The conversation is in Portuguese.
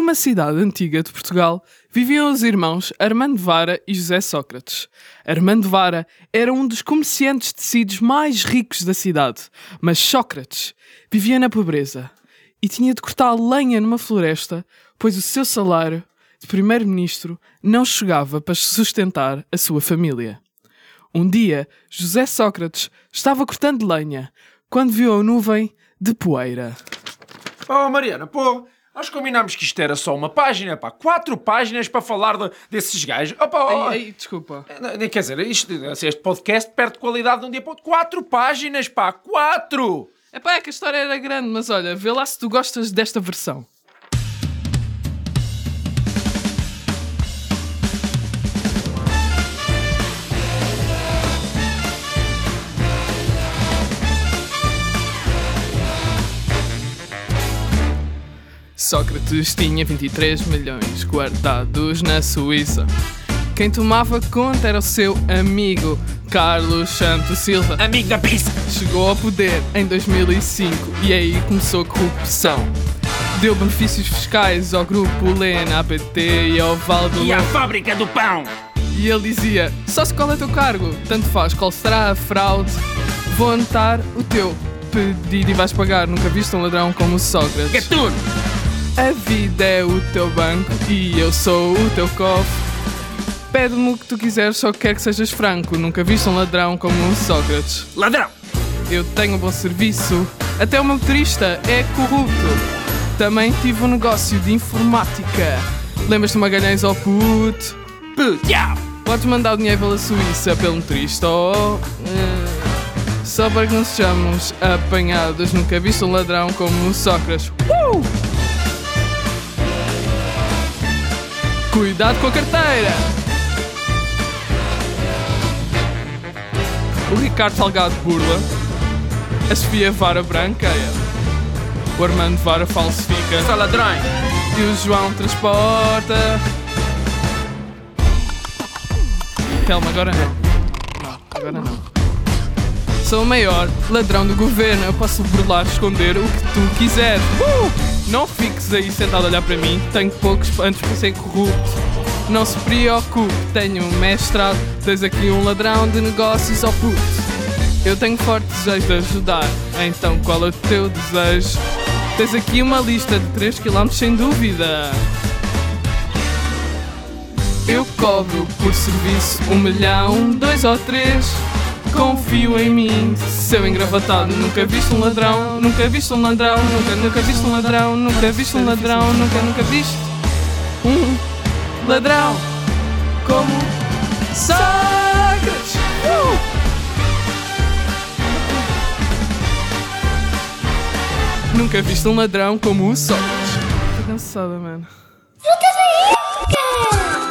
Numa cidade antiga de Portugal, viviam os irmãos Armando Vara e José Sócrates. Armando Vara era um dos comerciantes de tecidos mais ricos da cidade, mas Sócrates vivia na pobreza e tinha de cortar lenha numa floresta, pois o seu salário de primeiro-ministro não chegava para sustentar a sua família. Um dia, José Sócrates estava cortando lenha quando viu a nuvem de poeira. Oh, Mariana, pô, nós combinámos que isto era só uma página, pá. Quatro páginas para falar de- desses gajos. Pá, oh, Ai, ai, desculpa. eh, Quer dizer, isto, este podcast perde qualidade de um dia para outro. Quatro páginas, pá. Quatro! Epá, é que a história era grande, mas olha, vê lá se tu gostas desta versão. Sócrates tinha 23 milhões guardados na Suíça. Quem tomava conta era o seu amigo Carlos Santos Silva. Amigo da pizza! Chegou ao poder em 2005 e aí começou a corrupção. Deu benefícios fiscais ao grupo Lena, APT e ao Valdo E a fábrica do pão! E ele dizia: Só se qual é o teu cargo, tanto faz qual será a fraude, vou anotar o teu pedido e vais pagar. Nunca viste um ladrão como o Sócrates. Gatuno! A vida é o teu banco e eu sou o teu cofre. Pede-me o que tu quiseres, só quero que sejas franco. Nunca viste um ladrão como o Sócrates. Ladrão! Eu tenho um bom serviço. Até o motorista é corrupto. Também tive um negócio de informática. Lembras-te de Magalhães ao puto? Puto! Yeah. Podes mandar o dinheiro pela Suíça pelo motorista ou. eh, só para que não sejamos apanhados. Nunca viste um ladrão como o Sócrates. Uh! Cuidado com a carteira! O Ricardo Salgado burla. A Sofia Vara branqueia. O Armando Vara falsifica. Só ladrões! E o João transporta. Calma, agora não. Não, agora não. Sou o maior ladrão do governo. Eu posso burlar, esconder o que tu quiseres. Uh! Não fiques aí sentado a olhar para mim. Tenho poucos antes para ser corrupto. Não se preocupe, tenho um mestrado. Tens aqui um ladrão de negócios ao puto. Eu tenho forte desejo de ajudar. Então qual é o teu desejo? Tens aqui uma lista de 3 km sem dúvida. Eu cobro por serviço um milhão, dois ou três. Confio em mim, seu engravatado. Nunca viste um ladrão, nunca viste um ladrão, nunca, nunca viste um ladrão, nunca viste um ladrão, nunca, nunca viste um ladrão como Sócrates. Uh! Nunca viste um ladrão como o Sócrates. Tô cansada, mano. Época!